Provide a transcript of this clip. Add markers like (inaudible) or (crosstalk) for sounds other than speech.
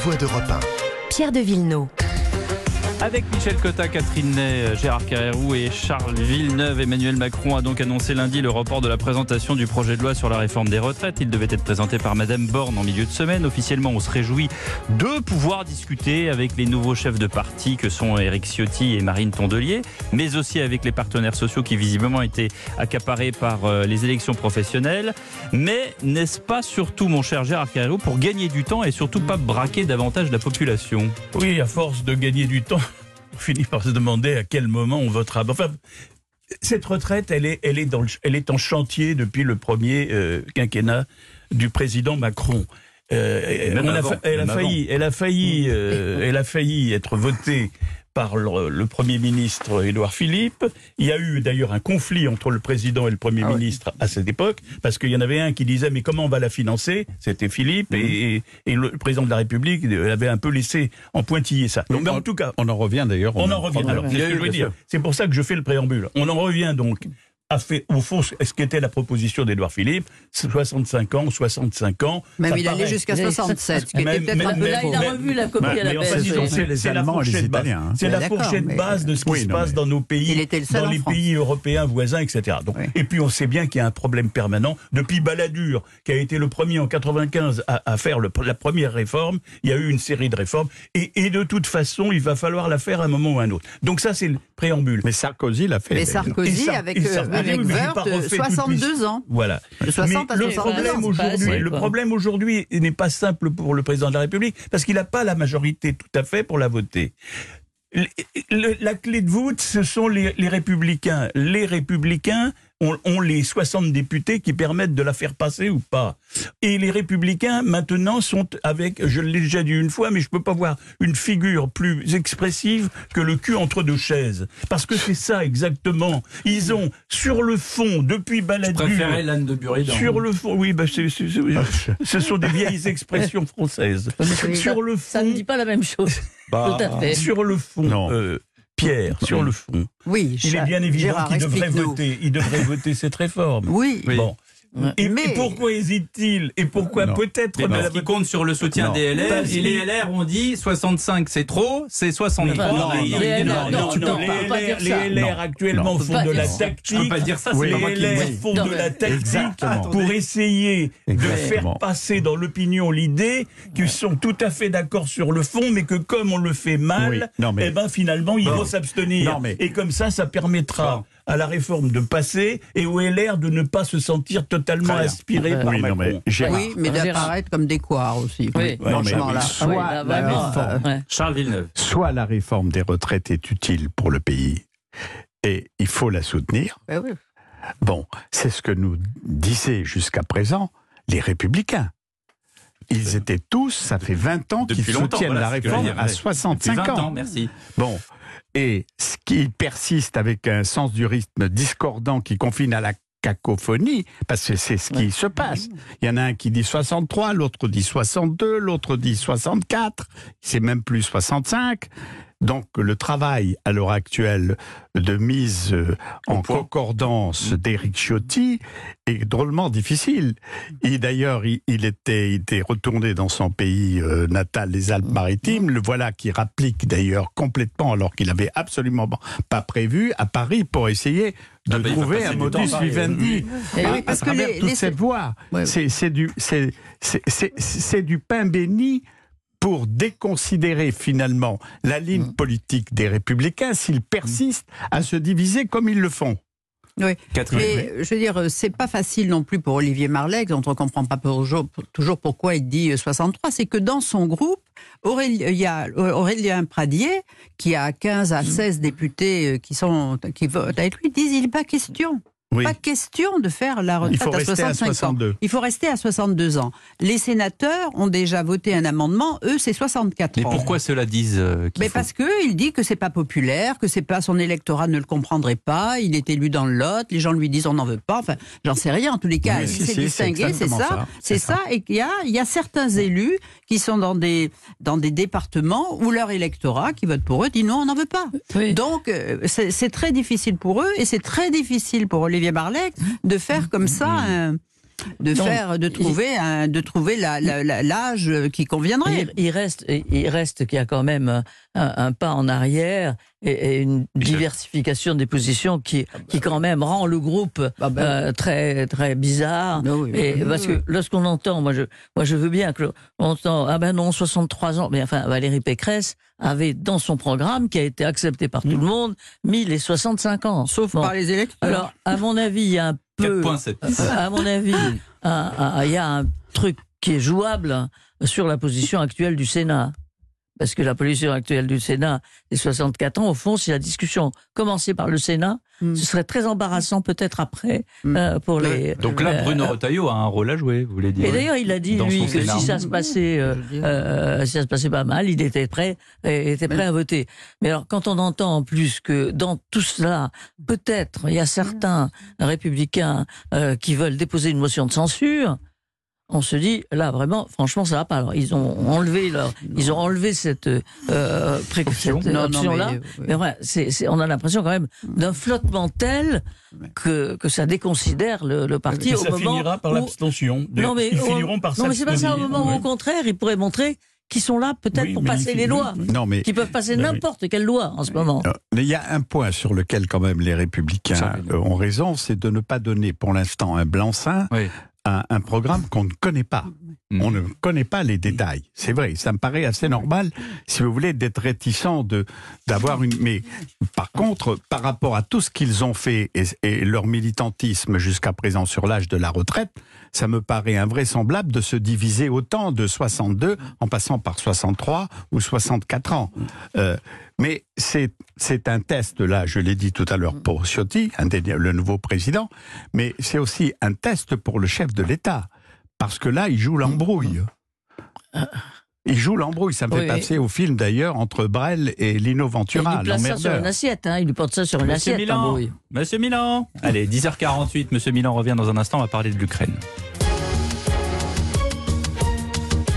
voix d'Europe 1. Pierre de Villeneuve. Avec Michel Cotta, Catherine Ney, Gérard Carrérou et Charles Villeneuve, Emmanuel Macron a donc annoncé lundi le report de la présentation du projet de loi sur la réforme des retraites. Il devait être présenté par Madame Borne en milieu de semaine. Officiellement, on se réjouit de pouvoir discuter avec les nouveaux chefs de parti que sont Éric Ciotti et Marine Tondelier, mais aussi avec les partenaires sociaux qui visiblement étaient accaparés par euh, les élections professionnelles. Mais n'est-ce pas surtout, mon cher Gérard Carrérou, pour gagner du temps et surtout pas braquer davantage la population? Oui, à force de gagner du temps, (laughs) finit par se demander à quel moment on votera. Enfin, cette retraite, elle est, elle est, dans le- elle est en chantier depuis le premier euh, quinquennat du président Macron. Euh, Même on a avant, fa- elle, a failli, elle a failli, elle a failli être votée par le, le premier ministre Édouard Philippe. Il y a eu d'ailleurs un conflit entre le président et le premier ministre à cette époque, parce qu'il y en avait un qui disait mais comment on va la financer? C'était Philippe et, et le président de la République avait un peu laissé en pointiller ça. Donc, mais en tout cas, On en revient d'ailleurs. on même en revient. Alors, c'est ce que je veux dire. C'est pour ça que je fais le préambule. On en revient donc à fait, au fond, ce qu'était la proposition d'Édouard Philippe, 65 ans, 65 ans. Même ça il allait jusqu'à 67, ce qui était peut-être un peu Là, il a revu la copie à la C'est la Allemands et les fourchette base. Italiens, hein. C'est la fourchette mais- base de ce qui Oui, se non, passe dans nos pays, Il était le seul dans les France. pays européens voisins, etc. Donc, Oui. Et puis on sait bien qu'il y a un problème permanent. Depuis Balladur, qui a été le premier en 95 à, à faire le- la première réforme, il y a eu une série de réformes. Et, et de toute façon, il va falloir la faire à un moment ou à un autre. Donc ça, c'est le préambule. Mais Sarkozy l'a fait. Mais. Sarkozy, avec, et euh, Sarkozy, avec oui, mais j'ai Woerth, pas refait toute 62 ans. Voilà. De 60 à Mais le 62 problème aujourd'hui, le problème aujourd'hui n'est pas simple pour le président de la République parce qu'il n'a pas la majorité tout à fait pour la voter. Le- le- la clé de voûte, ce sont les, les républicains. Les républicains ont, ont les 60 députés qui permettent de la faire passer ou pas. Et les républicains, maintenant, sont avec, je l'ai déjà dit une fois, mais je peux pas voir une figure plus expressive que le cul entre deux chaises. Parce que c'est ça exactement. Ils ont, sur le fond, depuis Je Balladur... préférais l'âne de Buridan. Sur le fond, oui, bah, c'est- ce sont des vieilles expressions (laughs) françaises. Sur le Ça ne fond, dit pas la même chose. Bah, Tout à fait. sur le fond, Non. euh, Pierre, sur le fond, Oui, il est bien évident qu'il devrait voter, il devrait voter cette réforme. Oui, Oui. Bon. Et, Mais- et pourquoi hésite-t-il? Et pourquoi peut-être ne parce la qu'ils comptent sur le soutien Non. des LR Parce et les qu'il- LR ont dit 65 c'est trop, c'est 63. Non, Non, non, non, les non, LR, non, non, non, tu non, peux pas les dire LR, actuellement Non. font de la tactique. Je peux pas dire ça, c'est les moi qui le LR dis. font Non, de la tactique Exactement. pour essayer de faire passer dans l'opinion l'idée qu'ils sont tout à fait d'accord sur le fond, mais que comme on le fait mal, eh ben finalement ils vont s'abstenir. Et comme ça, ça permettra. À la réforme de passer et au LR de ne pas se sentir totalement aspiré par Oui, non, mais Macron. Gérard, oui, mais d'apparaître comme des couards aussi. Oui. Non, mais Franchement, là. soit là, la réforme, ouais. Charles Villeneuve. soit la réforme des retraites est utile pour le pays et il faut la soutenir. Oui. Bon, c'est ce que nous disaient jusqu'à présent les républicains. Ils étaient tous, ça fait 20 ans qu'ils soutiennent voilà la réforme à ouais. 65 Depuis 20 ans. ans, merci. Bon, et ce qui persiste avec un sens du rythme discordant qui confine à la cacophonie, parce que c'est ce qui se passe. Il y en a un qui dit 63, l'autre dit 62, l'autre dit 64, c'est même plus 65. Donc le travail à l'heure actuelle de mise euh, en point. concordance d'Éric Ciotti est drôlement difficile. Et d'ailleurs, il, il était, il était retourné dans son pays euh, natal, les Alpes-Maritimes. Le voilà qui rapplique d'ailleurs complètement, alors qu'il avait absolument pas prévu, à Paris pour essayer de Ah va trouver un du modus à vivendi Eh à, oui, à parce que travers les- toute les- cette voie. Ouais, ouais. C'est c'est du, c'est- c'est- c'est- c'est du pain béni pour déconsidérer finalement la ligne Mm. politique des républicains s'ils persistent à se diviser comme ils le font. Oui. Je veux dire, c'est pas facile non plus pour Olivier Marleix, dont on comprend pas toujours, toujours pourquoi il dit euh, 63. C'est que dans son groupe, Aurélie- il y a Aurélien Pradier, qui a 15 à 16 députés euh, qui, sont, qui votent avec lui, disent il n'est pas question. Oui. Pas question de faire la retraite Il faut à rester à 65 ans. 62. Il faut rester à 62 ans. Les sénateurs ont déjà voté un amendement, eux, c'est 64 Mais ans. pourquoi cela disent euh, qu'il Mais faut- parce que il dit que c'est pas populaire, que c'est pas son électorat ne le comprendrait pas. Il est élu dans le Lot, les gens lui disent on n'en veut pas. Enfin, j'en sais rien. En tous les cas, Oui, il si, s'est si, c'est distingué, c'est ça, ça. c'est ça. Et qu'il y a, il y a certains élus qui sont dans des dans des départements où leur électorat qui vote pour eux dit non, on n'en veut pas. Oui. Donc euh, c'est très difficile pour eux et c'est très difficile pour Olivier Barlec de faire comme ça un, de Donc, faire, de trouver, un- de trouver la- la- la- l'âge qui conviendrait. Il, il reste, il reste qu'il y a quand même un, un pas en arrière et, et une diversification des positions qui, qui quand même rend le groupe Ah ben, euh, très très bizarre. Ben oui, Et oui. parce que lorsqu'on entend, moi je, moi je veux bien que on entend ah ben non 63 ans, mais enfin Valérie Pécresse avait dans son programme qui a été accepté par tout le monde mis les 65 ans. Sauf Bon. par les électeurs. Alors à mon avis il y a un peu 4.7. euh, à mon avis, un- (laughs) un- il y a un truc qui est jouable sur la position actuelle du Sénat. Parce que la position actuelle du Sénat, les 64 ans, au fond, c'est la discussion commencée par le Sénat. Mm. Ce serait très embarrassant peut-être après Mm. euh, pour les. Donc là, euh, Bruno Retailleau a un rôle à jouer, vous voulez dire Et d'ailleurs, il a dit lui que si ça se passait, euh, euh, si ça se passait pas mal, il était prêt, était prêt à voter. Mais alors, quand on entend en plus que dans tout cela, peut-être il y a certains républicains euh, qui veulent déposer une motion de censure. On se dit là vraiment, franchement, ça va pas. Alors ils ont enlevé leur, ils ont enlevé cette, euh, pré- cette Non, non, option là. mais, oui. Mais ouais, on a l'impression quand même d'un flottement tel que, que ça déconsidère le, le parti Et au ça moment finira par l'abstention. non, mais, Ils finiront par non, mais c'est pas ça. Au moment où, au contraire, ils pourraient montrer qu'ils sont là peut-être Oui, pour passer les lois. Non, mais qu'ils peuvent passer oui. n'importe quelle loi en ce moment. Euh, mais il y a un point sur lequel quand même les républicains euh, ont raison, c'est de ne pas donner pour l'instant un blanc-seing Oui. Un programme qu'on ne connaît pas. Mm. On ne connaît pas les détails. C'est vrai, ça me paraît assez normal, si vous voulez, d'être réticent d'avoir une. Mais par contre, par rapport à tout ce qu'ils ont fait et, leur militantisme jusqu'à présent sur l'âge de la retraite, ça me paraît invraisemblable de se diviser autant de 62 en passant par 63 ou 64 ans. Euh, mais c'est c'est un test là, je l'ai dit tout à l'heure pour Ciotti, le nouveau président, mais c'est aussi un test pour le chef de l'État parce que là, il joue l'embrouille. Il joue l'embrouille. Ça me fait passer au film d'ailleurs entre Brel et Lino Et il Ventura, lui place ça sur une assiette, hein. il lui porte ça sur une Monsieur assiette. Milan. Monsieur Milan Allez, 10h48, Monsieur Milan revient dans un instant, on va parler de l'Ukraine.